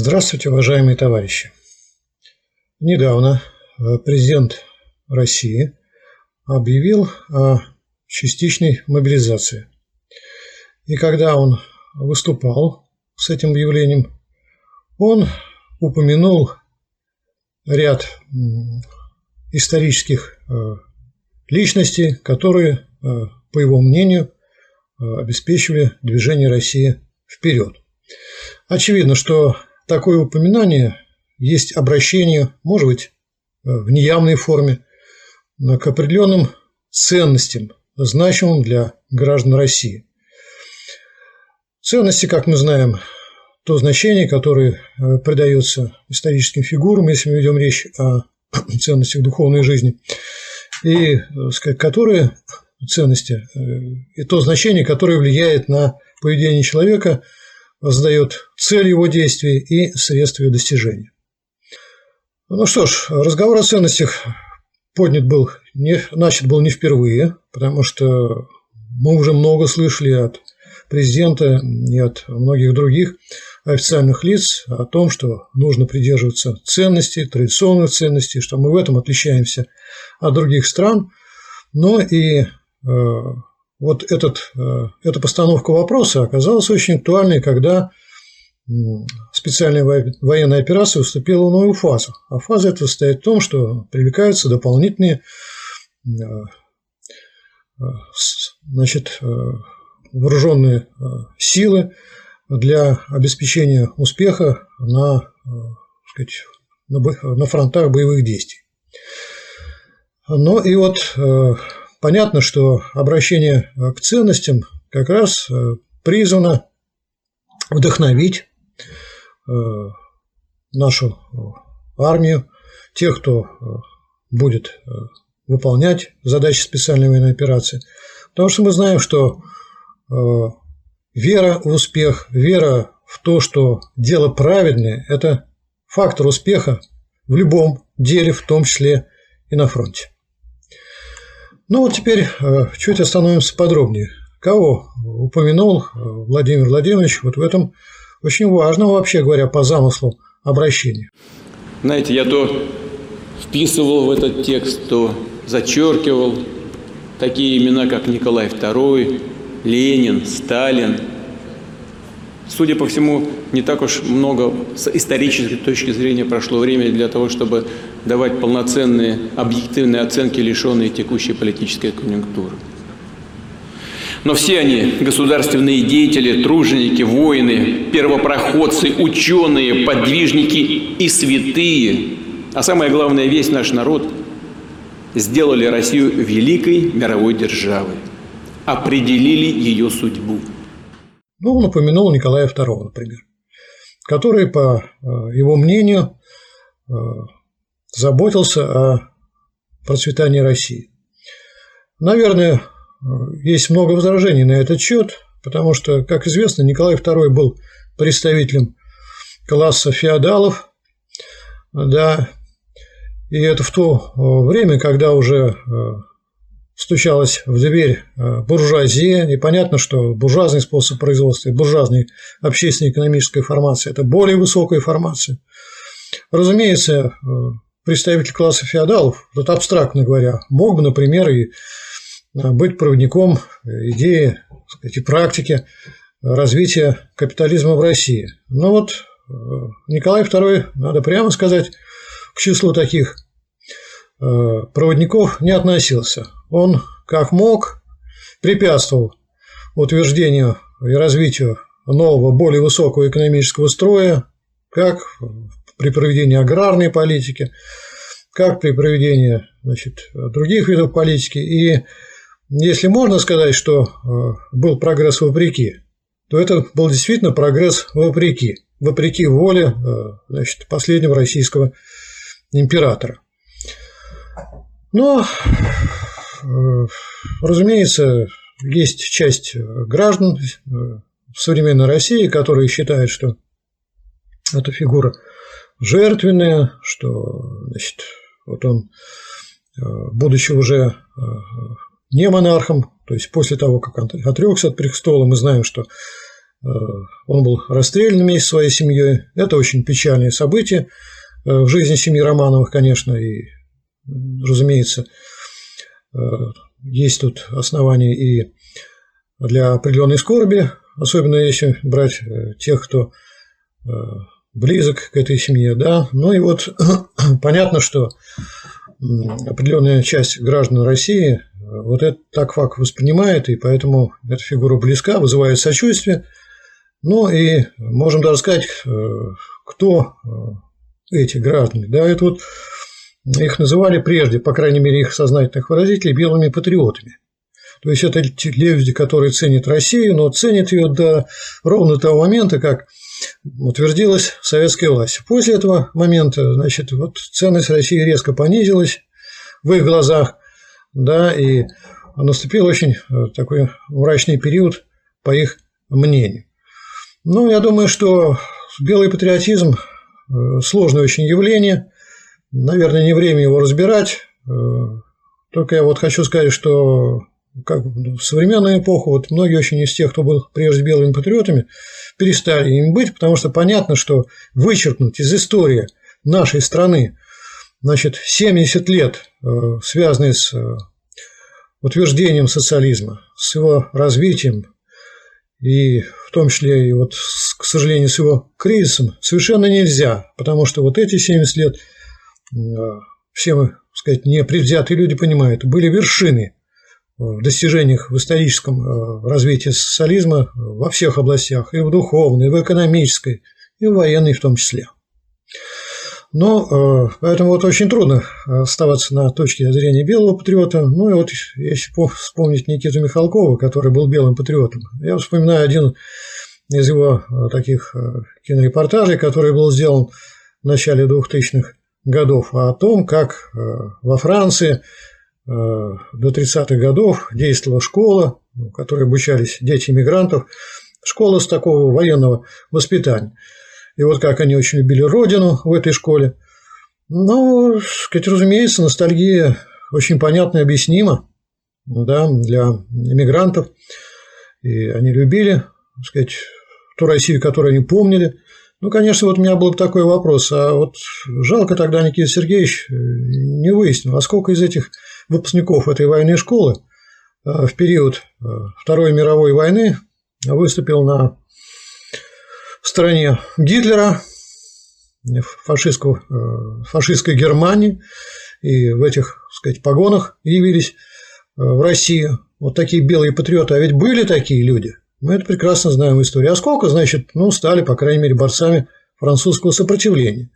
Здравствуйте, уважаемые товарищи. Недавно э, президент России объявил о частичной мобилизации. И когда он выступал с этим объявлением, он упомянул ряд исторических э, личностей, которые, э, по его мнению, обеспечивали движение России вперед. Очевидно, что такое упоминание есть обращение, может быть, э, в неявной форме, к определенным ценностям, значимым для граждан России. Ценности, как мы знаем, то значение, которое э, придается историческим фигурам, если мы ведем речь о ценностях духовной жизни, и э, сказать, которые ценности, и то значение, которое влияет на поведение человека – задает цель его действий и средства ее достижения. Ну что ж, разговор о ценностях поднят был, не, начат был не впервые, потому что мы уже много слышали от президента и от многих других официальных лиц о том, что нужно придерживаться ценностей, традиционных ценностей, что мы в этом отличаемся от других стран, но и э, вот этот, э, эта постановка вопроса оказалась очень актуальной, когда специальная военная операция вступила в новую фазу. А фаза эта состоит в том, что привлекаются дополнительные э, э, значит, вооруженные силы для обеспечения успеха на, сказать, на фронтах боевых действий. Ну и вот Понятно, что обращение э, к ценностям как раз э, призвано вдохновить э, нашу армию, тех, кто будет выполнять задачи специальной военной операции. Потому что мы знаем, что вера в успех, вера в то, что дело праведное, это фактор успеха в любом деле, в том числе и на фронте. Ну вот теперь э, чуть остановимся подробнее. Кого упомянул э, Владимир Владимирович вот в этом очень важном, вообще говоря, по замыслу обращения? Знаете, я то вписывал в этот текст, то зачеркивал такие имена, как Николай II, Ленин, Сталин. Судя по всему, не так уж много с исторической точки зрения прошло время для того, чтобы давать полноценные объективные оценки, лишенные текущей политической конъюнктуры. Но все они – государственные деятели, труженики, воины, первопроходцы, ученые, подвижники и святые, а самое главное, весь наш народ сделали Россию великой мировой державой, определили ее судьбу. Ну, он упомянул Николая II, например, который, по э, его мнению, э, заботился о процветании России. Наверное, есть много возражений на этот счет, потому что, как известно, Николай II был представителем класса феодалов, да, и это в то время, когда уже э, стучалась в дверь э, буржуазия, и понятно, что буржуазный способ производства, буржуазная общественно-экономическая формация – это более высокая формация. Разумеется, э, представитель класса феодалов, тут абстрактно говоря, мог бы, например, и э, быть проводником идеи сказать, и практики развития капитализма в России. Но вот Николай II, надо прямо сказать, к числу таких проводников не относился. Он, как мог, препятствовал утверждению и развитию нового, более высокого экономического строя, как при проведении аграрной политики, как при проведении значит, других видов политики. И если можно сказать, что э, был прогресс вопреки, то это был действительно прогресс вопреки, вопреки воле э, значит, последнего российского императора. Но, разумеется, есть часть граждан в современной России, которые считают, что эта фигура жертвенные, что значит, вот он, э, будучи уже э, не монархом, то есть после того, как он отрекся от престола, мы знаем, что он был расстрелян вместе со своей семьей. Это очень печальное событие в жизни семьи Романовых, конечно, и, разумеется, есть тут основания и для определенной скорби, особенно если брать тех, кто близок к этой семье, да. Ну и вот понятно, что определенная часть граждан России э, вот это так факт воспринимает, и поэтому эта фигура близка, вызывает сочувствие. Ну и можем даже сказать, э, кто э, эти граждане. Да, это вот их называли прежде, по крайней мере, их сознательных выразителей, белыми патриотами. То есть это люди, которые ценят Россию, но ценят ее до ровно того момента, как утвердилась советская власть. После этого момента, значит, вот ценность России резко понизилась в их глазах, да, и наступил очень э, такой мрачный период, по их мнению. Ну, я думаю, что белый патриотизм э, – сложное очень явление, наверное, не время его разбирать, э, только я вот хочу сказать, что как в современную эпоху, вот многие очень из тех, кто был прежде белыми патриотами, перестали им быть, потому что понятно, что вычеркнуть из истории нашей страны значит, 70 лет, э, связанные с э, утверждением социализма, с его развитием и в том числе и вот, к сожалению, с его кризисом, совершенно нельзя, потому что вот эти 70 лет все мы, так сказать, непредвзятые люди понимают, были вершины в достижениях в историческом э, развитии социализма во всех областях, и в духовной, и в экономической, и в военной в том числе. Но э, поэтому вот очень трудно оставаться на точке зрения белого патриота. Ну и вот если вспомнить Никиту Михалкова, который был белым патриотом, я вспоминаю один из его э, таких кинорепортажей, который был сделан в начале 2000-х годов, о том, как во Франции Э, до 30-х годов действовала школа, в которой обучались дети иммигрантов, школа с такого военного воспитания. И вот как они очень любили родину в этой школе. Ну, сказать, разумеется, ностальгия очень понятно и объяснима да, для иммигрантов. И они любили, так сказать, ту Россию, которую они помнили. Ну, конечно, вот у меня был такой вопрос. А вот жалко тогда Никита Сергеевич не выяснил, а сколько из этих выпускников этой военной школы э, в период э, Второй мировой войны выступил на стороне Гитлера, фашистского, э, фашистской Германии, и в этих, так сказать, погонах явились в Россию. Вот такие белые патриоты, а ведь были такие люди. Мы это прекрасно знаем в истории. А сколько, значит, ну, стали, по крайней мере, борцами французского сопротивления.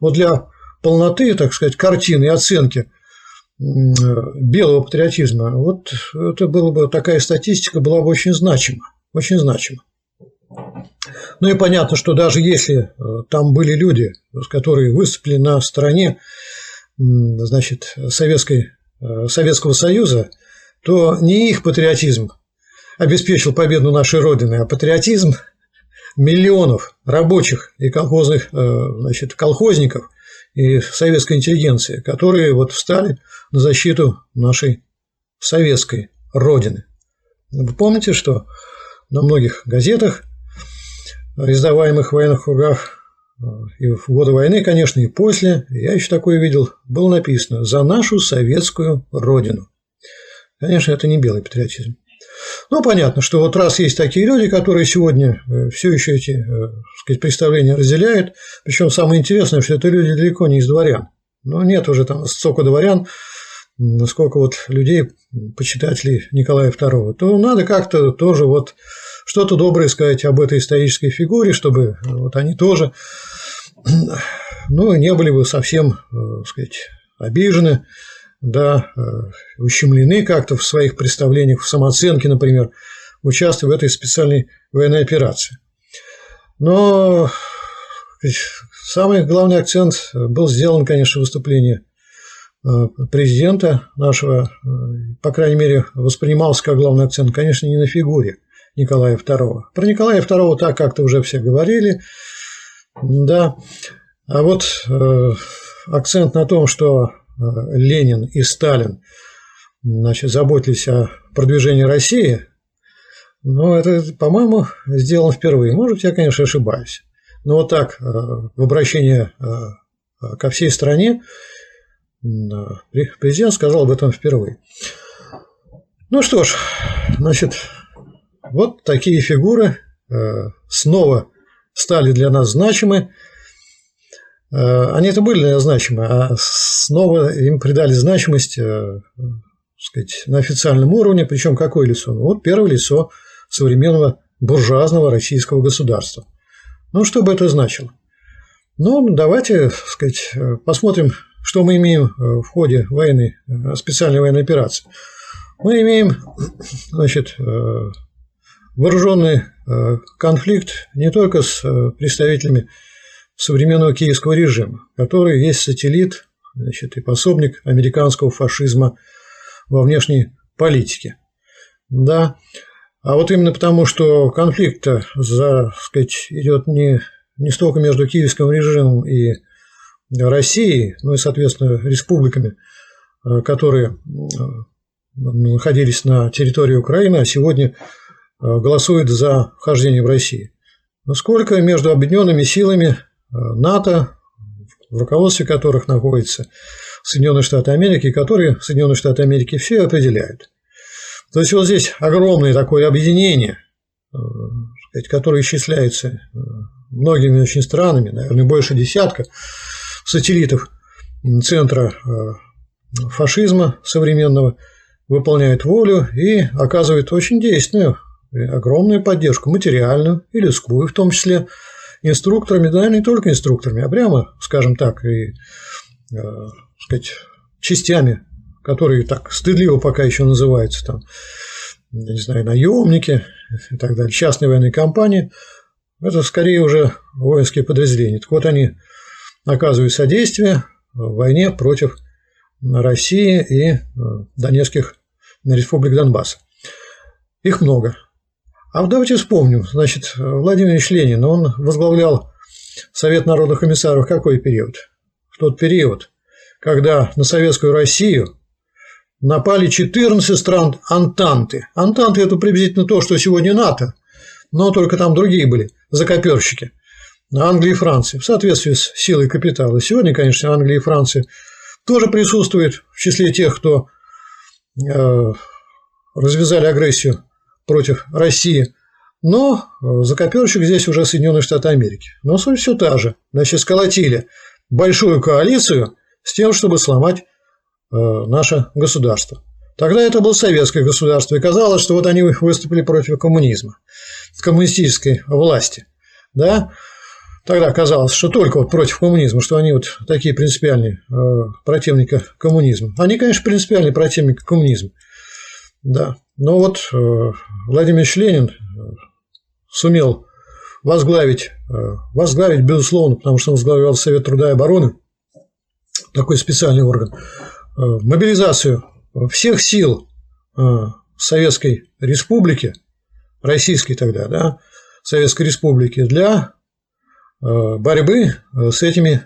Вот для полноты, так сказать, картины и оценки белого патриотизма, вот это было бы, такая статистика была бы очень значима, очень значима. Ну и понятно, что даже если э, там были люди, которые выступили на стороне значит, Советской, э, Советского Союза, то не их патриотизм обеспечил победу нашей Родины, а патриотизм миллионов рабочих и колхозных, э, значит, колхозников – и советской интеллигенции, которые вот встали на защиту нашей советской Родины. Вы помните, что на многих газетах, издаваемых в военных кругах, и в годы войны, конечно, и после, я еще такое видел, было написано «За нашу советскую Родину». Конечно, это не белый патриотизм. Ну, понятно, что вот раз есть такие люди, которые сегодня э, все еще эти э, сказать, представления разделяют, причем самое интересное, что это люди далеко не из дворян. Но нет уже там столько дворян, сколько вот людей, почитателей Николая II, то надо как-то тоже вот что-то доброе сказать об этой исторической фигуре, чтобы вот они тоже ну, не были бы совсем, так э, сказать, обижены да, э, ущемлены как-то в своих представлениях, в самооценке, например, участвуя в этой специальной военной операции. Но самый главный акцент был сделан, конечно, в выступлении э, президента нашего, э, по крайней мере, воспринимался как главный акцент, конечно, не на фигуре Николая II. Про Николая II так как-то уже все говорили, да. А вот акцент на том, что Э, Ленин и Сталин значит, заботились о продвижении России, Но это, по-моему, сделано впервые. Может быть, я, конечно, ошибаюсь. Но вот так, э, в обращении э, ко всей стране, президент сказал об этом впервые. Ну что ж, значит, вот такие фигуры снова стали для нас значимы. Они-то были для нас значимы, а снова им придали значимость сказать, на официальном уровне, причем какое лицо? Ну, вот первое лицо современного буржуазного российского государства. Ну, что бы это значило? Ну, давайте, сказать, посмотрим, что мы имеем в ходе военной, специальной военной операции. Мы имеем, значит, вооруженный конфликт не только с представителями современного киевского режима, который есть сателлит значит, и пособник американского фашизма во внешней политике. Да, а вот именно потому, что конфликт за, сказать, идет не, не столько между киевским режимом и Россией, ну и, соответственно, республиками, э, которые э, находились на территории Украины, а сегодня э, голосуют за вхождение в Россию. Насколько между объединенными силами НАТО, в руководстве которых находится Соединенные Штаты Америки, которые Соединенные Штаты Америки все определяют. То есть вот здесь огромное такое объединение, э, которое исчисляется э, многими очень странами, наверное, больше десятка сателлитов центра э, фашизма современного, выполняет волю и оказывает очень действенную, огромную поддержку, материальную и людскую, в том числе инструкторами, да, не только инструкторами, а прямо, скажем так, и сказать, частями, которые так стыдливо пока еще называются, там, я не знаю, наемники и так далее, частные военные компании, это скорее уже воинские подразделения. Так вот, они оказывают содействие в войне против России и э, Донецких республик Донбасса. Их много. А давайте вспомним. Значит, Владимир Ильич Ленин, он возглавлял Совет народных комиссаров в какой период? В тот период, когда на Советскую Россию напали 14 стран Антанты. Антанты – это приблизительно то, что сегодня НАТО, но только там другие были закоперщики. Англия и Франция в соответствии с силой капитала. Сегодня, конечно, Англия и Франция тоже присутствуют в числе тех, кто э, развязали агрессию против России. Но э, закоперщик здесь уже Соединенные Штаты Америки. Но суть все та же. Значит, сколотили большую коалицию с тем, чтобы сломать э, наше государство. Тогда это было советское государство, и казалось, что вот они выступили против коммунизма, коммунистической власти. Да? Тогда казалось, что только вот против коммунизма, что они вот такие принципиальные э, противники коммунизма. Они, конечно, принципиальные противники коммунизма. Да. Но вот э, Владимир Ильич Ленин сумел возглавить, возглавить, безусловно, потому что он возглавлял Совет труда и обороны, такой специальный орган, э, мобилизацию всех сил э, Советской Республики, Российской тогда, да, Советской Республики для э, борьбы с этими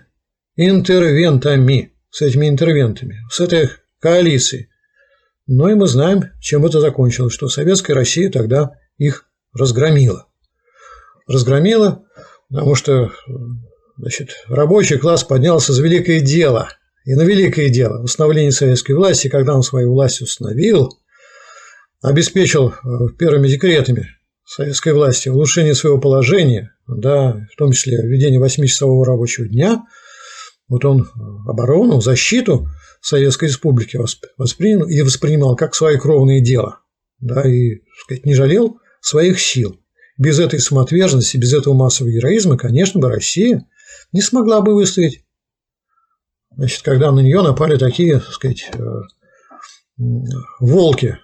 интервентами, с этими интервентами, с этой коалицией. Но и мы знаем, чем это закончилось, что Советская Россия тогда их разгромила. Разгромила, потому что Значит, рабочий класс поднялся за великое дело. И на великое дело установление советской власти, когда он свою власть установил, обеспечил э, первыми декретами советской власти улучшение своего положения, да, в том числе введение восьмичасового рабочего дня, вот он э, оборону, защиту Советской Республики воспринял и воспринимал как свои кровные дела, да, и, так сказать, не жалел своих сил. Без этой самоотверженности, без этого массового героизма, конечно бы, Россия не смогла бы выстоять. Значит, когда на нее напали такие, так сказать, э, волки,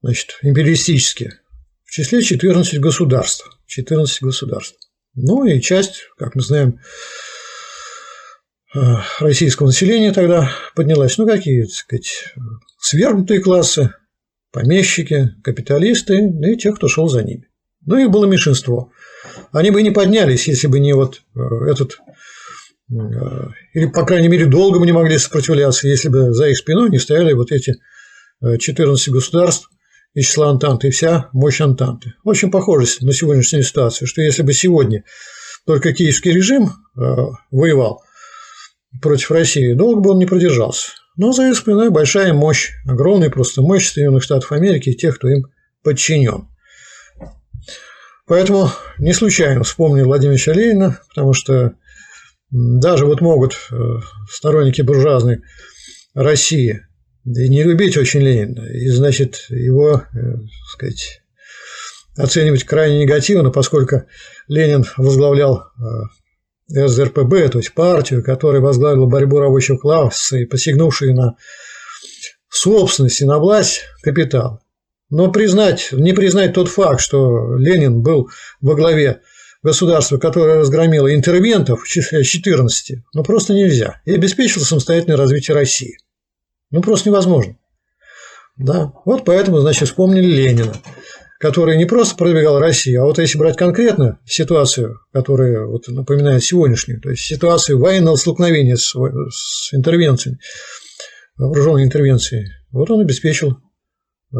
значит, империалистические, в числе 14 государств. 14 государств. Ну и часть, как мы знаем, российского населения тогда поднялась. Ну, какие, так сказать, свергнутые классы, помещики, капиталисты и те, кто шел за ними. Ну, их было меньшинство. Они бы не поднялись, если бы не вот э, этот или, по крайней мере, долго мы не могли сопротивляться, если бы за их спиной не стояли вот эти 14 э, государств из числа Антанты и вся мощь Антанты. Очень похоже на сегодняшнюю ситуацию, что если бы сегодня только киевский режим э, воевал против России, долго бы он не продержался. Но за их спиной большая мощь, огромная просто мощь Соединенных Штатов Америки и тех, кто им подчинен. Поэтому не случайно вспомнил Владимира Ленина, потому что даже вот могут э, сторонники буржуазной России не любить очень Ленина, и, значит, его, так э, сказать, оценивать крайне негативно, поскольку Ленин возглавлял э, СДРПБ, то есть партию, которая возглавила борьбу рабочего класса и посягнувшую на собственность и на власть капитал. Но признать, не признать тот факт, что Ленин был во главе государства, которое разгромило интервентов в числе 14, ну просто нельзя. И обеспечило самостоятельное развитие России. Ну просто невозможно. Да, вот поэтому, значит, вспомнили Ленина, который не просто продвигал Россию, а вот если брать конкретно ситуацию, которая вот напоминает сегодняшнюю, то есть ситуацию военного столкновения с, с интервенциями, вооруженной интервенцией, вот он обеспечил э,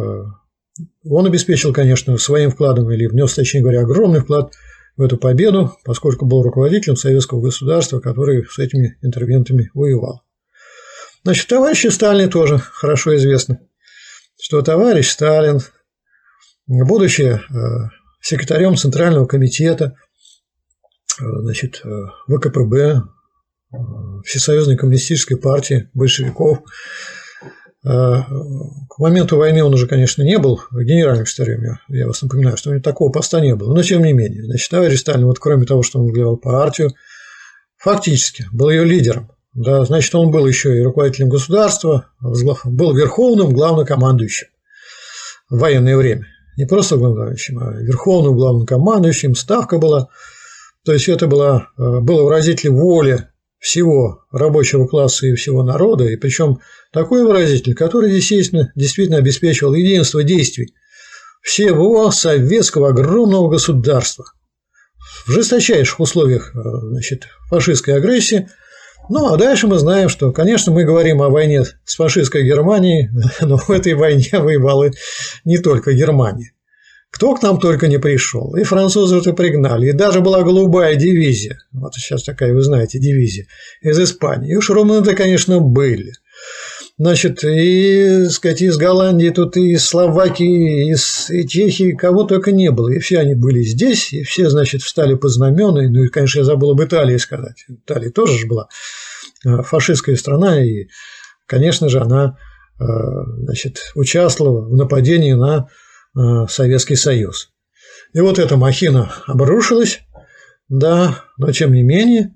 он обеспечил, конечно, своим вкладом или внес, точнее говоря, огромный вклад в эту победу, поскольку был руководителем советского государства, который с этими интервентами воевал. Значит, товарищу Сталину тоже хорошо известно, что товарищ Сталин, будучи э, секретарем Центрального комитета э, значит, э, ВКПБ, Всесоюзной коммунистической партии большевиков, к моменту войны он уже, конечно, не был генеральным секретарем, я вас напоминаю, что у него такого поста не было, но тем не менее. Значит, товарищ Сталин, вот кроме того, что он возглавлял партию, фактически был ее лидером. Да, значит, он был еще и руководителем государства, был верховным главнокомандующим в военное время. Не просто главнокомандующим, а верховным главнокомандующим, ставка была. То есть это было, э, было выразитель воли всего рабочего класса и всего народа, и причем такой выразитель, который, естественно, действительно обеспечивал единство действий всего советского огромного государства в жесточайших условиях э, значит, фашистской агрессии. Ну, а дальше мы знаем, что, конечно, мы говорим о войне с фашистской Германией, но в этой войне воевала не только Германия. Кто к нам только не пришел. И французы это пригнали. И даже была голубая дивизия. Вот сейчас такая, вы знаете, дивизия из Испании. И уж румыны-то, конечно, были. Значит, и, сказать, из Голландии, тут и из Словакии, из и Чехии, кого только не было. И все они были здесь, и все, значит, встали по знамену. Ну и, конечно, я забыл об Италии сказать. Италия тоже же была э, фашистская страна, и, конечно же, она э, значит, участвовала в нападении на Советский Союз. И вот эта махина обрушилась, да, но тем не менее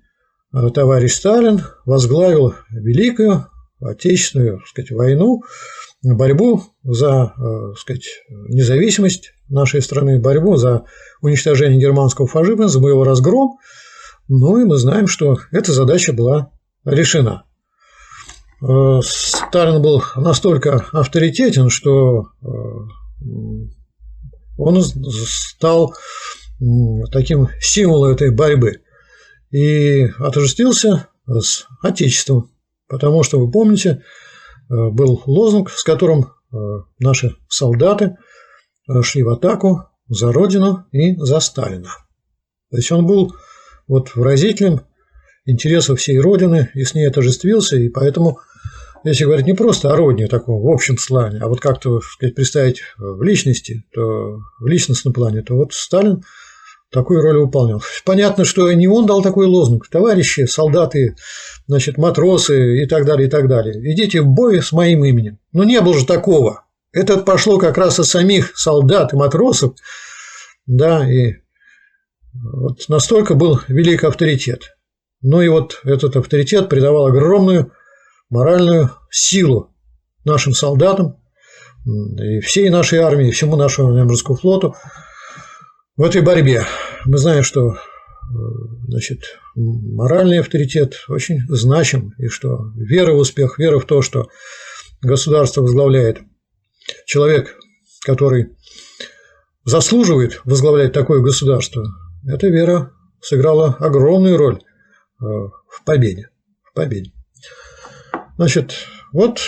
э, товарищ Сталин возглавил Великую Отечественную так сказать, войну, борьбу за э, так сказать, независимость нашей страны, борьбу за уничтожение германского фашизма, за его разгром. Ну и мы знаем, что эта задача была решена. Сталин был настолько авторитетен, что он стал таким символом этой борьбы и отождествился с Отечеством, потому что, вы помните, э, был лозунг, с которым э, наши солдаты э, шли в атаку за Родину и за Сталина. То есть он был вот выразителем интересов всей Родины и с ней отождествился, и поэтому если говорить не просто о родине таком в общем плане, а вот как-то сказать, представить в личности, то в личностном плане, то вот Сталин такую роль выполнял. Понятно, что не он дал такой лозунг. Товарищи, солдаты, значит, матросы и так далее, и так далее. Идите в бой с моим именем. Но не было же такого. Это пошло как раз от самих солдат и матросов. Да, и вот настолько был велик авторитет. Ну и вот этот авторитет придавал огромную моральную силу нашим солдатам и всей нашей армии, всему нашему морскому флоту в этой борьбе. Мы знаем, что значит, моральный авторитет очень значим, и что вера в успех, вера в то, что государство возглавляет человек, который заслуживает возглавлять такое государство, эта вера сыграла огромную роль э, в победе. В победе. Значит, вот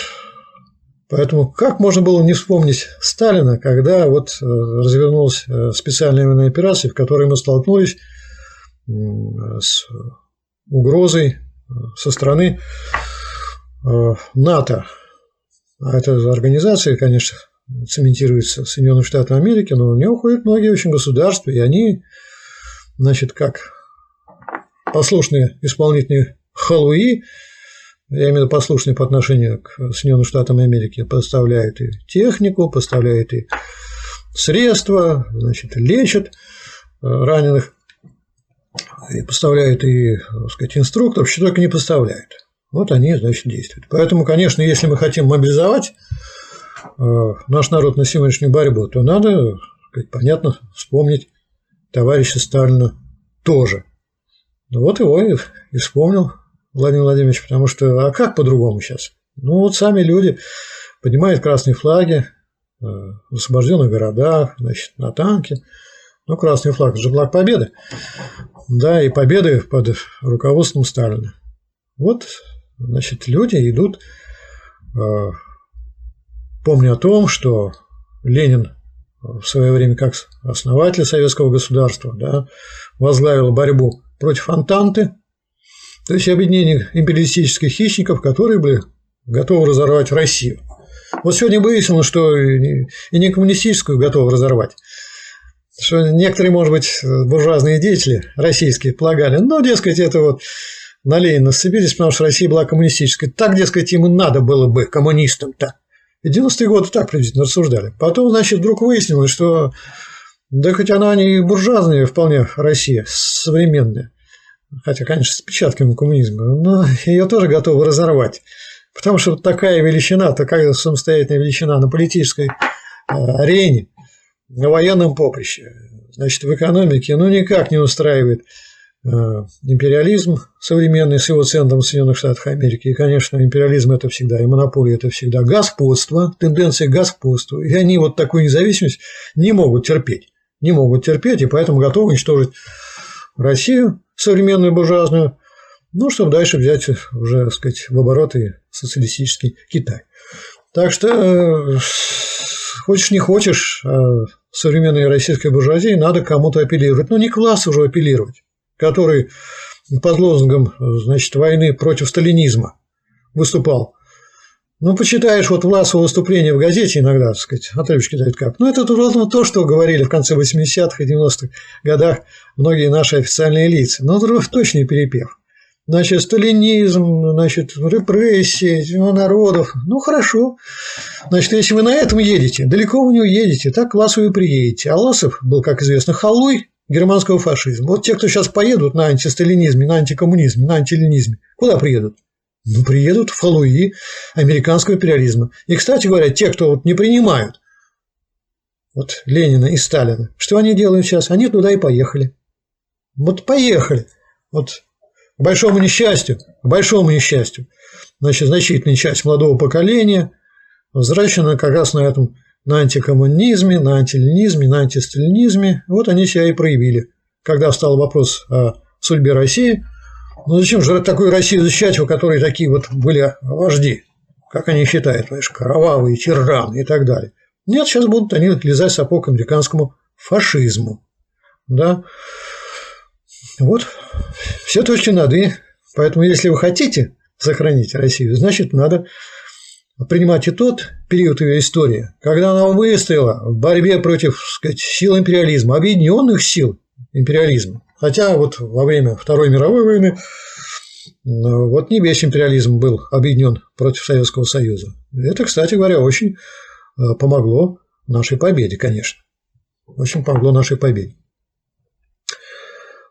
Поэтому как можно было не вспомнить Сталина, когда вот э, развернулась э, специальная военная операция, в которой мы столкнулись с угрозой э, со стороны НАТО. А эта организация, конечно, цементируется Соединенными Штатами Америки, но у нее уходят многие очень государства, и они, значит, как послушные исполнительные халуи, я имею в виду послушные по отношению к Соединенным Штатам Америки, поставляют и технику, поставляют и средства, значит, лечат э, раненых, и поставляют и, так сказать, инструкторов, что только не поставляют. Вот они, значит, действуют. Поэтому, конечно, если мы хотим мобилизовать э, наш народ на сегодняшнюю борьбу, то надо, сказать, понятно, вспомнить товарища Сталина тоже. Ну вот его и, и вспомнил Владимир Владимирович, потому что, а как по-другому сейчас? Ну, вот сами люди поднимают красные флаги э, в освобожденных городах, значит, на танке. Ну, красный флаг – это же флаг победы. Да, и победы под руководством Сталина. Вот, значит, люди идут, э, помня о том, что Ленин в свое время как основатель советского государства да, возглавил борьбу против Антанты – то есть объединение империалистических хищников, которые были готовы разорвать Россию. Вот сегодня выяснилось, что и не коммунистическую готовы разорвать. Что некоторые, может быть, буржуазные деятели российские полагали, ну, дескать, это вот на Ленина сцепились, потому что Россия была коммунистической. Так, дескать, им и надо было бы коммунистам-то. И 90-е годы так приблизительно рассуждали. Потом, значит, вдруг выяснилось, что да хоть она не буржуазная вполне Россия, современная хотя, конечно, с печатками коммунизма, но ее тоже готовы разорвать. Потому что такая величина, такая самостоятельная величина на политической э, арене, на военном поприще, значит, в экономике, ну, никак не устраивает э, империализм современный с его центром в Соединенных Штатах Америки. И, конечно, империализм – это всегда, и монополия – это всегда господство, тенденция господства. И они вот такую независимость не могут терпеть. Не могут терпеть, и поэтому готовы уничтожить Россию, современную буржуазную, ну, чтобы дальше взять уже, так сказать, в оборот и социалистический Китай. Так что, э, хочешь не хочешь, а современной российской буржуазии надо кому-то апеллировать. Ну, не класс уже апеллировать, который под лозунгом значит, войны против сталинизма выступал. Ну, почитаешь вот Власова выступление в газете иногда, так сказать, отрывочки дают как. Ну, это ровно то, что говорили в конце 80-х и 90-х годах многие наши официальные лица. Но ну, точный перепев. Значит, сталинизм, значит, репрессии народов. Ну, хорошо. Значит, если вы на этом едете, далеко вы не уедете, так к Ласову и приедете. А Ласов был, как известно, халуй германского фашизма. Вот те, кто сейчас поедут на антисталинизме, на антикоммунизме, на антиленизме, куда приедут? Ну, приедут в американского империализма. И, кстати говоря, те, кто вот не принимают вот Ленина и Сталина, что они делают сейчас? Они туда и поехали. Вот поехали. Вот к большому несчастью, к большому несчастью, значит, значительная часть молодого поколения возвращена как раз на этом на антикоммунизме, на антиленизме, на антисталинизме. Вот они себя и проявили. Когда встал вопрос о судьбе России – ну зачем же такую Россию защищать, у которой такие вот были вожди, как они считают, понимаешь, кровавые, тираны и так далее. Нет, сейчас будут они лизать сапог американскому фашизму. Да? Вот, все точки над «и». Поэтому, если вы хотите сохранить Россию, значит, надо принимать и тот период ее истории, когда она выстояла в борьбе против сказать, сил империализма, объединенных сил империализма. Хотя вот во время Второй мировой войны ну, вот не весь империализм был объединен против Советского Союза. Это, кстати говоря, очень э, помогло нашей победе, конечно. Очень помогло нашей победе.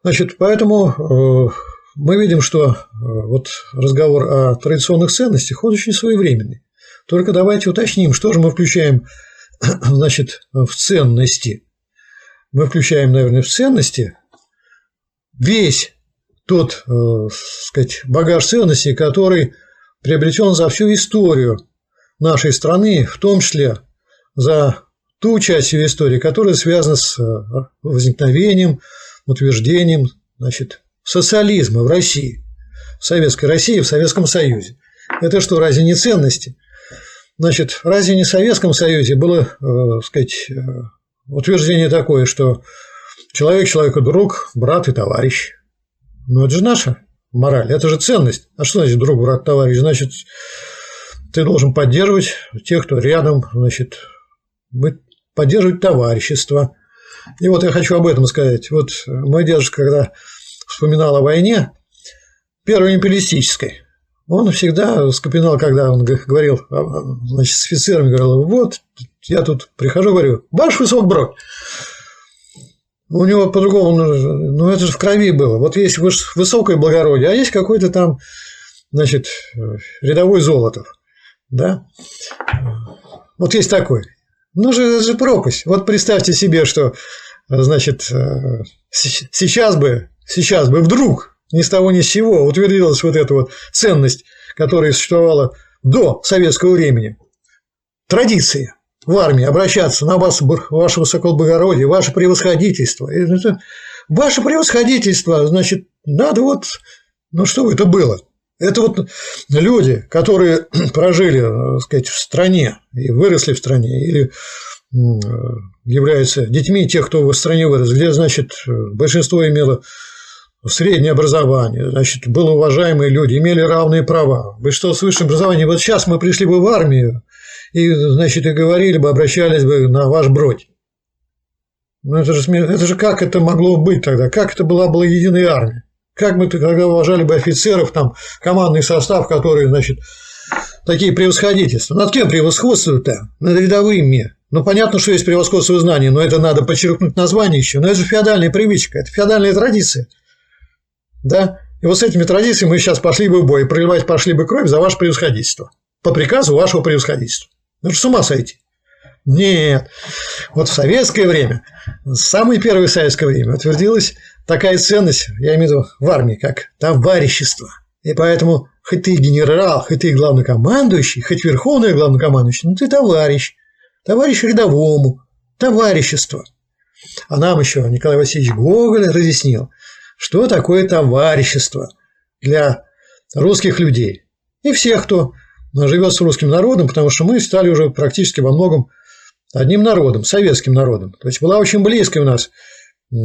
Значит, поэтому э, мы видим, что э, вот разговор о традиционных ценностях, он очень своевременный. Только давайте уточним, что же мы включаем значит, в ценности. Мы включаем, наверное, в ценности весь тот, э, сказать, багаж ценностей, который приобретен за всю историю нашей страны, в том числе за ту часть ее истории, которая связана с э, возникновением, утверждением значит, социализма в России, в Советской России, в Советском Союзе. Это что, разве не ценности? Значит, разве не в Советском Союзе было, э, сказать, э, утверждение такое, что человек человеку друг, брат и товарищ? Ну, это же наша мораль, это же ценность. А что значит друг, брат, товарищ? Значит, ты должен поддерживать тех, кто рядом, значит, поддерживать товарищество. И вот я хочу об этом сказать. Вот мой дедушка, когда вспоминал о войне, первой империалистической, он всегда вспоминал, когда он говорил значит, с офицерами, говорил, вот, я тут прихожу, говорю, ваш высок брод. У него по-другому, ну, это же в крови было. Вот есть высокое благородие, а есть какой-то там, значит, рядовой Золотов. Да? Вот есть такой. Ну же, это же пропасть. Вот представьте себе, что, значит, э, сейчас бы, сейчас бы вдруг ни с того ни с сего утвердилась вот эта вот ценность, которая существовала до советского времени. Традиции в армии обращаться на вас, ваше высокоблагородие, ваше превосходительство. Ваше превосходительство, значит, надо вот, ну что это было? Это вот люди, которые прожили, так сказать, в стране и выросли в стране, или являются детьми тех, кто в стране вырос, где, значит, большинство имело среднее образование, значит, были уважаемые люди, имели равные права. Большинство с высшим образованием. Вот сейчас мы пришли бы в армию, и, значит, и говорили бы, обращались бы на ваш бродь. Ну, это же, это же как это могло быть тогда? Как это была, была единая армия? Как мы тогда уважали бы офицеров, там, командный состав, который, значит, такие превосходительства. Над кем превосходство-то? Над рядовыми. Ну, понятно, что есть превосходство знаний, но это надо подчеркнуть название еще. Но это же феодальная привычка, это феодальная традиция. Да? И вот с этими традициями мы сейчас пошли бы в бой, проливать пошли бы кровь за ваше превосходительство. По приказу вашего превосходительства. Ну, с ума сойти. Нет. Вот в советское время, самое первое советское время утвердилась такая ценность, я имею в виду в армии, как товарищество. И поэтому хоть ты генерал, хоть ты главнокомандующий, хоть верховный главнокомандующий, ну ты товарищ. Товарищ рядовому. Товарищество. А нам еще Николай Васильевич Гоголь разъяснил, что такое товарищество для русских людей и всех, кто живет с русским народом, потому что мы стали уже практически во многом одним народом, советским народом. То есть была очень близкая у нас э,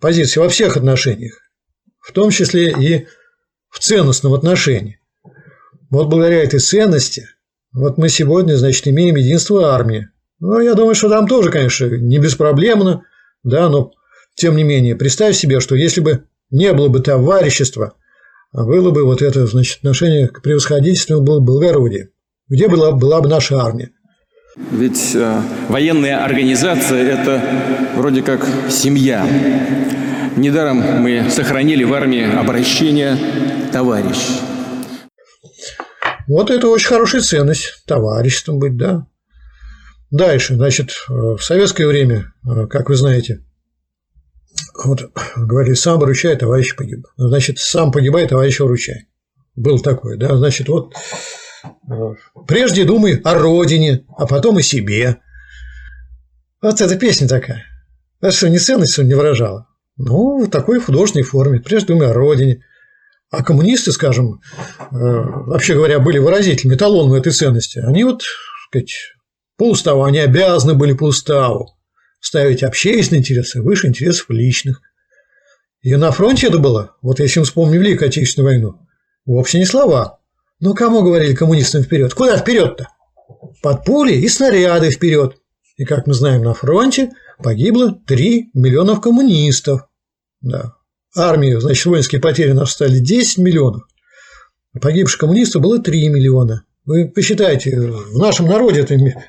позиция во всех отношениях, в том числе и в ценностном отношении. Вот благодаря этой ценности вот мы сегодня, значит, имеем единство армии. Ну, я думаю, что там тоже, конечно, не беспроблемно, да, но тем не менее, представь себе, что если бы не было бы товарищества, было бы вот это, значит, отношение к превосходительству было благородие. Где была, была бы наша армия? Ведь э, военная организация – это вроде как семья. Недаром мы сохранили в армии обращение «товарищ». Вот это очень хорошая ценность – товариществом быть, да. Дальше, значит, в советское время, э, как вы знаете, вот говорили, сам выручай, товарищ погиб. Значит, сам погибай, товарищ выручай. Был такой, да, значит, вот прежде думай о родине, а потом о себе. Вот эта песня такая. Это что, не ценность он не выражала? Ну, в такой художественной форме. Прежде думай о родине. А коммунисты, скажем, э, вообще говоря, были выразителями, эталоном этой ценности. Они вот, так сказать, по уставу, они обязаны были по уставу ставить общественные интересы выше интересов личных. И на фронте это было, вот если мы вспомним Великую Отечественную войну, вовсе не слова. Но кому говорили коммунистам вперед? Куда вперед-то? Под пули и снаряды вперед. И как мы знаем, на фронте погибло 3 миллионов коммунистов. Да. Армию, значит, воинские потери нас стали 10 миллионов. Погибших коммунистов было 3 миллиона. Вы посчитайте, в нашем народе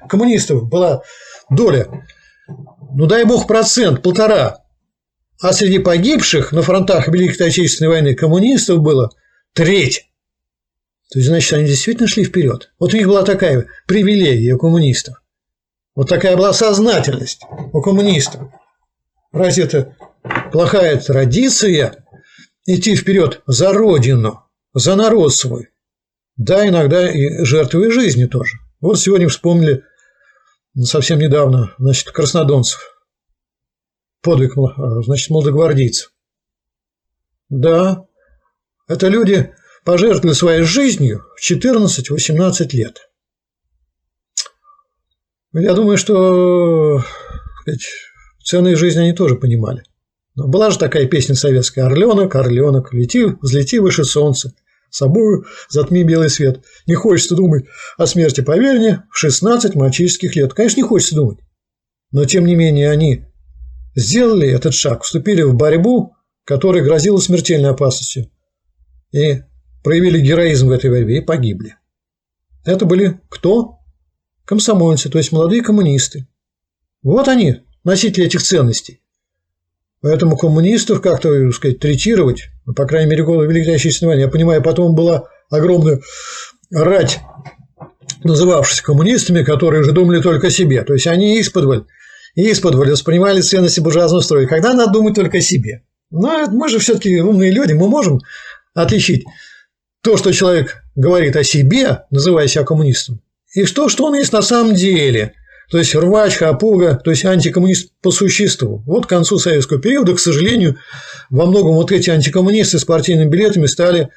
коммунистов была доля ну дай бог процент, полтора. А среди погибших на фронтах Великой Отечественной войны коммунистов было треть. То есть, значит, они действительно шли вперед. Вот у них была такая привилегия у коммунистов. Вот такая была сознательность у коммунистов. Разве это плохая традиция идти вперед за родину, за народ свой? Да, иногда и жертвуя жизнью тоже. Вот сегодня вспомнили совсем недавно, значит, краснодонцев. Подвиг, а, значит, молодогвардейцев. Да, это люди пожертвовали своей жизнью в 14-18 лет. Я думаю, что сказать, цены жизни они тоже понимали. Но была же такая песня советская «Орленок, орленок, лети, взлети выше солнца, собою затми белый свет». Не хочется думать о смерти, поверь мне, в 16 мальчишеских лет. Конечно, не хочется думать. Но, тем не менее, они сделали этот шаг, вступили в борьбу, которая грозила смертельной опасностью, и проявили героизм в этой борьбе и погибли. Это были кто? Комсомольцы, то есть молодые коммунисты. Вот они, носители этих ценностей. Поэтому коммунистов как-то, так сказать, третировать, по крайней мере, года Великой Отечественной войны, я понимаю, потом была огромная рать, называвшихся коммунистами, которые уже думали только о себе. То есть они исподволь, исподволь воспринимали ценности буржуазного строя. Когда надо думать только о себе. Но мы же все-таки умные люди, мы можем отличить то, что человек говорит о себе, называя себя коммунистом, и что, что он есть на самом деле. То есть рвач, хапуга, то есть антикоммунист по существу. Вот к концу советского периода, к сожалению, во многом вот эти антикоммунисты с партийными билетами стали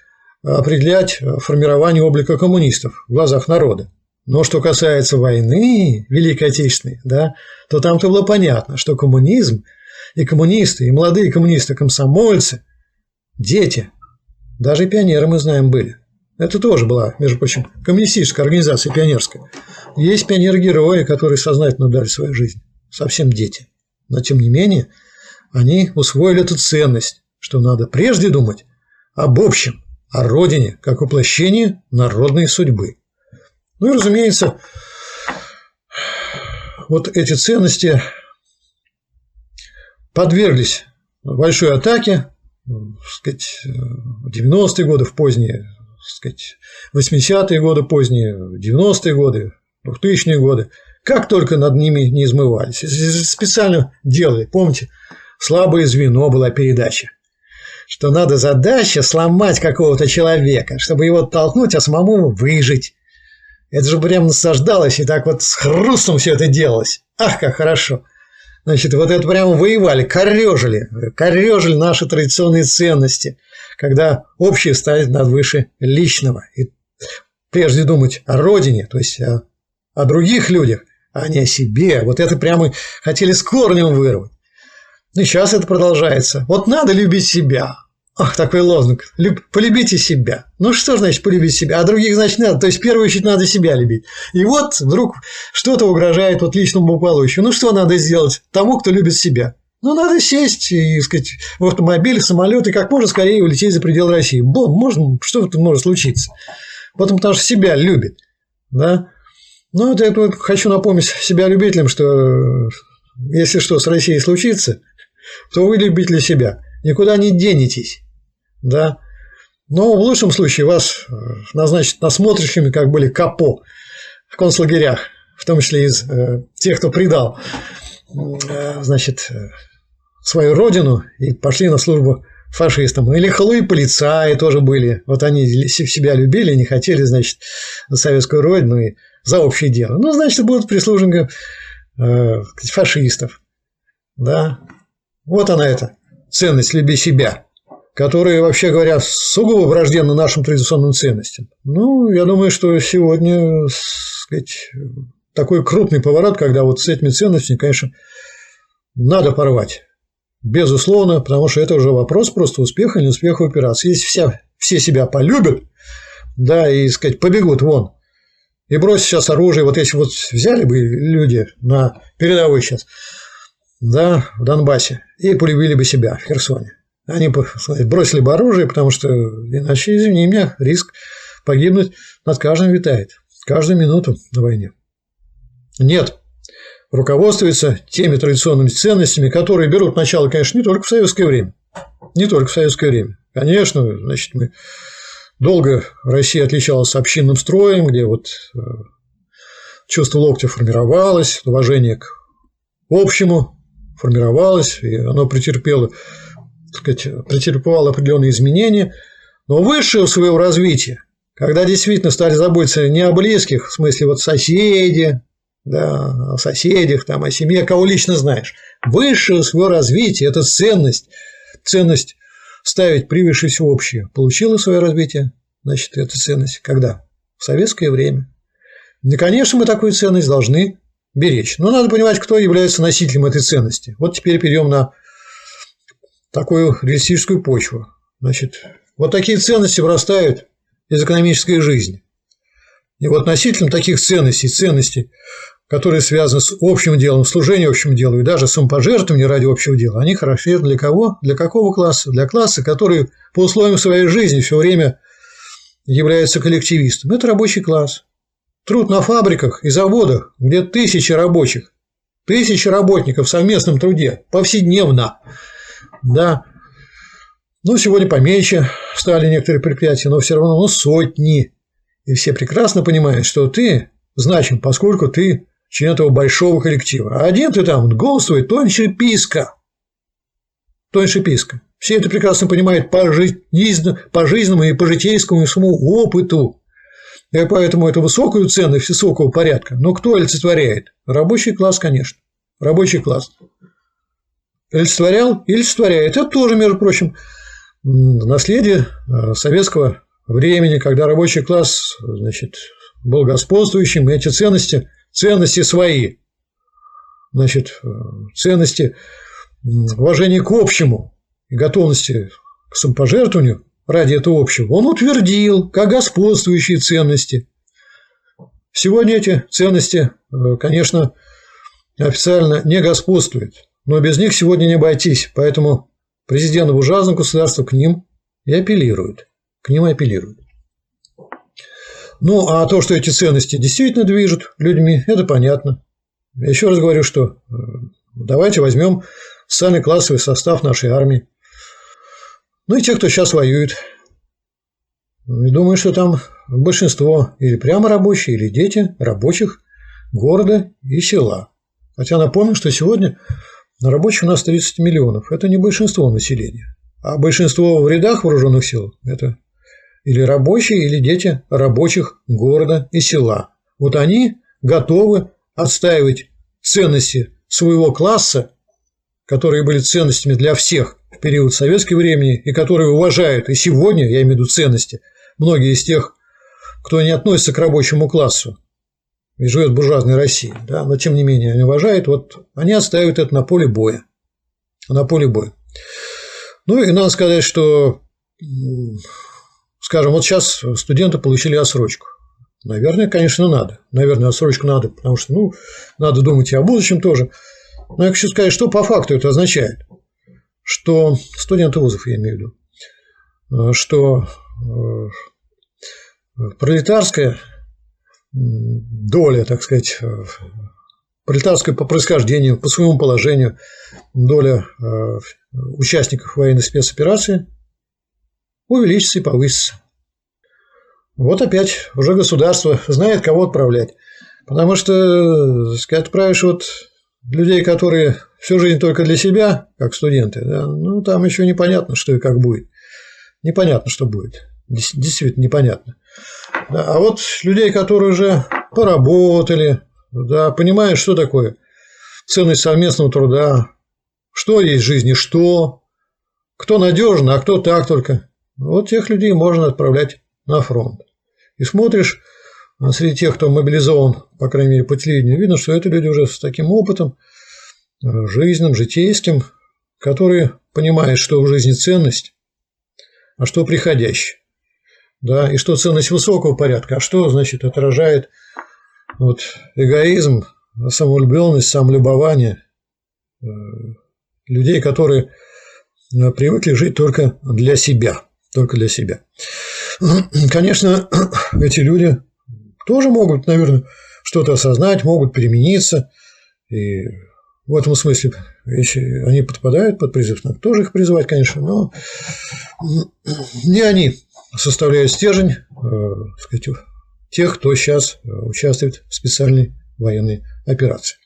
определять формирование облика коммунистов в глазах народа. Но что касается войны Великой Отечественной, да, то там-то было понятно, что коммунизм и коммунисты, и молодые коммунисты-комсомольцы, дети, даже пионеры мы знаем были. Это тоже была, между прочим, коммунистическая организация пионерская. Есть пионеры-герои, которые сознательно дали свою жизнь. Совсем дети. Но, тем не менее, они усвоили эту ценность, что надо прежде думать об общем, о родине, как воплощении народной судьбы. Ну и, разумеется, вот эти ценности подверглись большой атаке, в 90-е годы, в поздние, сказать, 80-е годы, поздние, 90-е годы, 2000-е годы, как только над ними не измывались. Специально делали, помните, слабое звено была передача, что надо задача сломать какого-то человека, чтобы его толкнуть, а самому выжить. Это же прям насаждалось, и так вот с хрустом все это делалось. Ах, как хорошо. Значит, вот это прямо воевали, корежили, корежили наши традиционные ценности, когда общее ставит над выше личного. И прежде думать о родине, то есть о, о других людях, а не о себе. Вот это прямо хотели с корнем вырвать. И сейчас это продолжается. Вот надо любить себя. Ах, такой лозунг. Люб, полюбите себя. Ну что значит полюбить себя? А других, значит, надо. То есть, в первую очередь, надо себя любить. И вот вдруг что-то угрожает вот личному благополучию. Ну что надо сделать тому, кто любит себя? Ну, надо сесть и, сказать, в автомобиль, в самолет и как можно скорее улететь за пределы России. Бом, можно, что то может случиться. Потом потому что себя любит. Да? Ну, вот я тут хочу напомнить себя любителям, что если что с Россией случится, то вы любители себя. Никуда не денетесь да. Но в лучшем случае вас э, назначат насмотрщими, как были КАПО в концлагерях, в том числе из э, тех, кто предал э, значит, э, свою родину и пошли на службу фашистам. Или халуи полицаи тоже были. Вот они себя любили, не хотели, значит, на советскую родину и за общее дело. Ну, значит, будут прислужниками э, фашистов. Да. Вот она эта ценность «люби себя» которые, вообще говоря, сугубо враждебны нашим традиционным ценностям. Ну, я думаю, что сегодня сказать, такой крупный поворот, когда вот с этими ценностями, конечно, надо порвать. Безусловно, потому что это уже вопрос просто успеха или неуспеха операции. Если вся, все себя полюбят, да, и, сказать, побегут вон, и бросить сейчас оружие, вот если вот взяли бы люди на передовой сейчас, да, в Донбассе, и полюбили бы себя в Херсоне. Они бросили бы оружие, потому что иначе, извини меня, риск погибнуть над каждым витает. Каждую минуту на войне. Нет, руководствуется теми традиционными ценностями, которые берут начало, конечно, не только в советское время. Не только в советское время. Конечно, значит, мы долго Россия отличалась общинным строем, где вот э, чувство локтя формировалось, уважение к общему формировалось, и оно претерпело сказать, претерпевал определенные изменения, но высшее своего развития, когда действительно стали заботиться не о близких, в смысле вот соседи, да, о соседях, там, о семье, кого лично знаешь. Высшее свое развитие – это ценность, ценность ставить превыше всего общее. Получила свое развитие, значит, это ценность. Когда? В советское время. И, конечно, мы такую ценность должны беречь. Но надо понимать, кто является носителем этой ценности. Вот теперь перейдем на такую реалистическую почву. Значит, вот такие ценности вырастают из экономической жизни. И вот носителем таких ценностей, ценностей, которые связаны с общим делом, служением общему делу и даже самопожертвованием ради общего дела, они хороши для кого? Для какого класса? Для класса, который по условиям своей жизни все время является коллективистом. Это рабочий класс. Труд на фабриках и заводах, где тысячи рабочих, тысячи работников в совместном труде, повседневно. Да. Ну, сегодня поменьше стали некоторые предприятия, но все равно ну, сотни. И все прекрасно понимают, что ты значим, поскольку ты член этого большого коллектива. А один ты там голосует тоньше писка. Тоньше писка. Все это прекрасно понимают по, жизнь, по жизненному и по житейскому своему опыту. И поэтому это высокую ценность высокого порядка. Но кто олицетворяет? Рабочий класс, конечно. Рабочий класс. Олицетворял и олицетворяет. Это тоже, между прочим, наследие э, советского времени, когда рабочий класс значит, был господствующим, и эти ценности, ценности свои, значит, э, ценности уважения к общему и готовности к самопожертвованию ради этого общего, он утвердил как господствующие ценности. Сегодня эти ценности, э, конечно, официально не господствуют, но без них сегодня не обойтись, поэтому президент буржуазного государства к ним и апеллирует. К ним апеллирует. Ну, а то, что эти ценности действительно движут людьми, это понятно. Еще раз говорю, что э, давайте возьмем социальный классовый состав нашей армии. Ну и те, кто сейчас воюет. И думаю, что там большинство или прямо рабочие, или дети рабочих города и села. Хотя напомню, что сегодня на рабочих у нас 30 миллионов. Это не большинство населения. А большинство в рядах вооруженных сил – это или рабочие, или дети рабочих города и села. Вот они готовы отстаивать ценности своего класса, которые были ценностями для всех в период советского времени и которые уважают и сегодня, я имею в виду ценности, многие из тех, кто не относится к рабочему классу и живет в буржуазной России, да, но тем не менее они уважают, вот они отстаивают это на поле боя. На поле боя. Ну и надо сказать, что Скажем, вот сейчас студенты получили отсрочку. Наверное, конечно, надо. Наверное, отсрочку надо, потому что, ну, надо думать и о будущем тоже. Но я хочу сказать, что по факту это означает. Что студенты вузов, я имею в виду, что э, пролетарская доля, так сказать, пролетарская по происхождению, по своему положению доля э, участников военной спецоперации увеличится и повысится. Вот опять уже государство знает, кого отправлять. Потому что, сказать, отправишь вот людей, которые всю жизнь только для себя, как студенты, да, ну, там еще непонятно, что и как будет. Непонятно, что будет. Действительно непонятно. Да, а вот людей, которые уже поработали, да, понимают, что такое ценность совместного труда, что есть в жизни, что, кто надежно, а кто так только. Вот тех людей можно отправлять на фронт. И смотришь, а среди тех, кто мобилизован, по крайней мере, по телевидению, видно, что это люди уже с таким опытом, э, жизненным, житейским, которые понимают, что в жизни ценность, а что приходящее. Да, и что ценность высокого порядка, а что, значит, отражает вот, эгоизм, самовлюбленность, самолюбование э, людей, которые э, привыкли жить только для себя только для себя. Конечно, эти люди тоже могут, наверное, что-то осознать, могут перемениться. И в этом смысле, если они подпадают под призыв, надо тоже их призывать, конечно, но не они составляют стержень э, сказать, тех, кто сейчас участвует в специальной военной операции.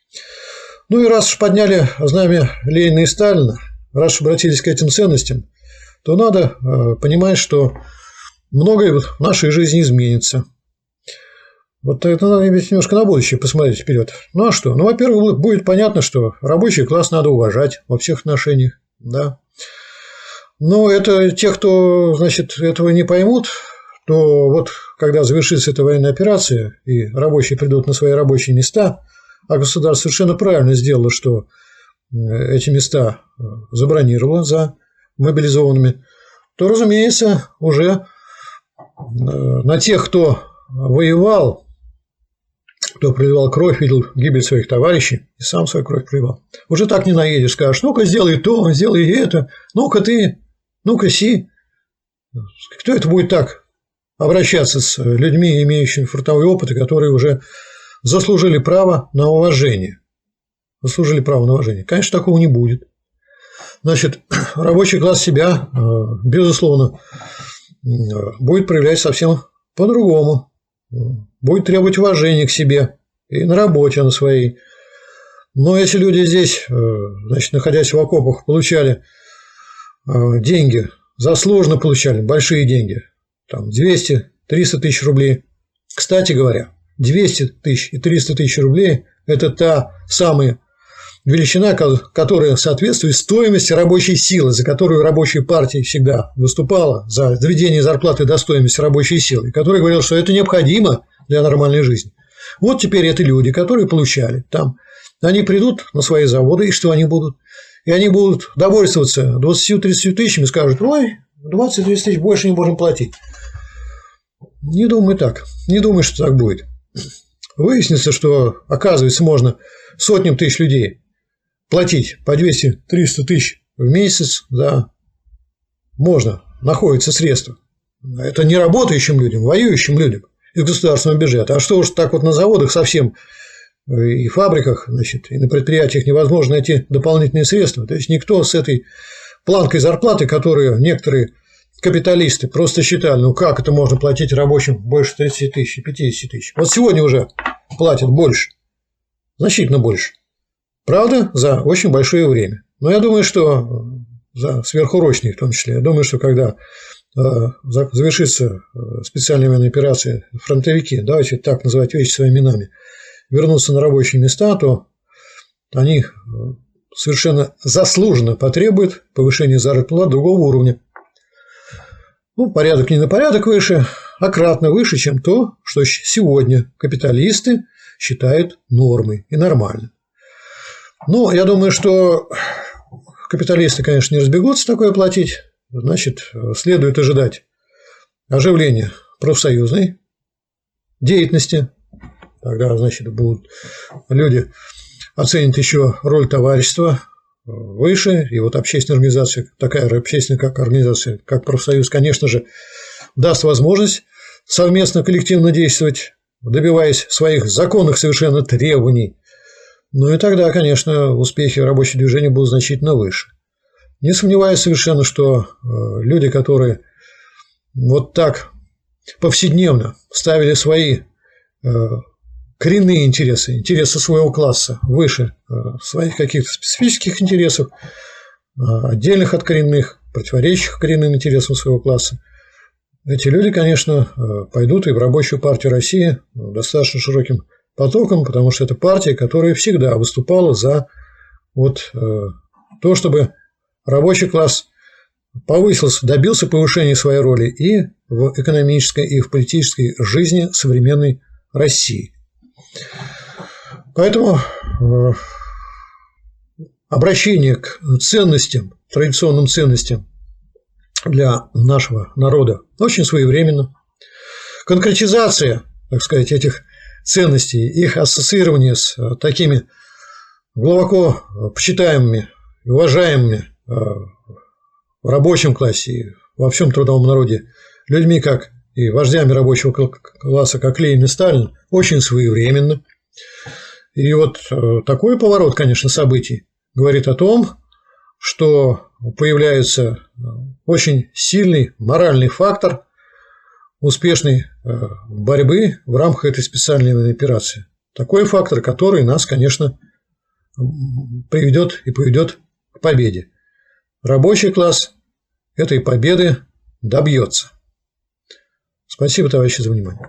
Ну и раз уж подняли знамя Ленина и Сталина, раз уж обратились к этим ценностям, то надо э, понимать, что многое в нашей жизни изменится. Вот это надо немножко на будущее посмотреть вперед. Ну а что? Ну, во-первых, будет понятно, что рабочий класс надо уважать во всех отношениях, да. Но это те, кто, значит, этого не поймут, то вот когда завершится эта военная операция и рабочие придут на свои рабочие места, а государство совершенно правильно сделало, что эти места забронировало за мобилизованными, то, разумеется, уже на тех, кто воевал, кто проливал кровь, видел гибель своих товарищей и сам свою кровь проливал. Уже так не наедешь, скажешь, ну-ка сделай то, сделай это, ну-ка ты, ну-ка си. Кто это будет так обращаться с людьми, имеющими фронтовой опыт, и которые уже заслужили право на уважение? Заслужили право на уважение. Конечно, такого не будет. Значит, рабочий класс себя, э, безусловно, э, будет проявлять совсем по-другому. Будет требовать уважения к себе и на работе на своей. Но если люди здесь, э, значит, находясь в окопах, получали деньги, заслуженно получали большие деньги, там 200, 300 тысяч рублей. Кстати говоря, 200 тысяч и 300 тысяч рублей – это та самая величина, которая соответствует стоимости рабочей силы, за которую рабочая партия всегда выступала, за заведение зарплаты до стоимости рабочей силы, которая говорила, что это необходимо для нормальной жизни. Вот теперь это люди, которые получали там. Они придут на свои заводы, и что они будут? И они будут довольствоваться 20-30 тысячами скажут, ой, 20-30 тысяч больше не можем платить. Не думаю так. Не думаю, что так будет. Выяснится, что, оказывается, можно сотням тысяч людей платить по 200-300 тысяч в месяц, да, можно, находятся средства. Это не работающим людям, воюющим людям из государственного бюджета. А что уж так вот на заводах совсем э, и фабриках, значит, и на предприятиях невозможно найти дополнительные средства. То есть никто с этой планкой зарплаты, которую некоторые капиталисты просто считали, ну как это можно платить рабочим больше 30 тысяч, 50 тысяч. Вот сегодня уже платят больше, значительно больше. Правда, за очень большое время. Но я думаю, что за сверхурочные в том числе. Я думаю, что когда э, завершится э, специальная военная операция, фронтовики, давайте так называть вещи своими именами, вернутся на рабочие места, то они э, совершенно заслуженно потребуют повышения платы другого уровня. Ну, порядок не на порядок выше, а кратно выше, чем то, что сегодня капиталисты считают нормой и нормальным. Ну, я думаю, что капиталисты, конечно, не разбегутся такое платить. Значит, следует ожидать оживления профсоюзной деятельности. Тогда, значит, будут люди оценят еще роль товарищества выше, и вот общественная организация, такая общественная как организация, как профсоюз, конечно же, даст возможность совместно коллективно действовать, добиваясь своих законных совершенно требований ну и тогда, конечно, успехи рабочего движения будут значительно выше. Не сомневаюсь совершенно, что э, люди, которые вот так повседневно ставили свои э, коренные интересы, интересы своего класса выше э, своих каких-то специфических интересов, отдельных от коренных, противоречащих коренным интересам своего класса, эти люди, конечно, пойдут и в рабочую партию России достаточно широким потоком, потому что это партия, которая всегда выступала за вот э, то, чтобы рабочий класс повысился, добился повышения своей роли и в экономической, и в политической жизни современной России. Поэтому э, обращение к ценностям, традиционным ценностям для нашего народа очень своевременно. Конкретизация, так сказать, этих ценностей, их ассоциирование с э, такими глубоко почитаемыми и уважаемыми э, в рабочем классе и во всем трудовом народе людьми, как и вождями рабочего класса, как Ленин и Сталин, очень своевременно. И вот э, такой поворот, конечно, событий говорит о том, что появляется очень сильный моральный фактор успешной э, борьбы в рамках этой специальной операции. Такой фактор, который нас, конечно, приведет и поведет к победе. Рабочий класс этой победы добьется. Спасибо, товарищи, за внимание.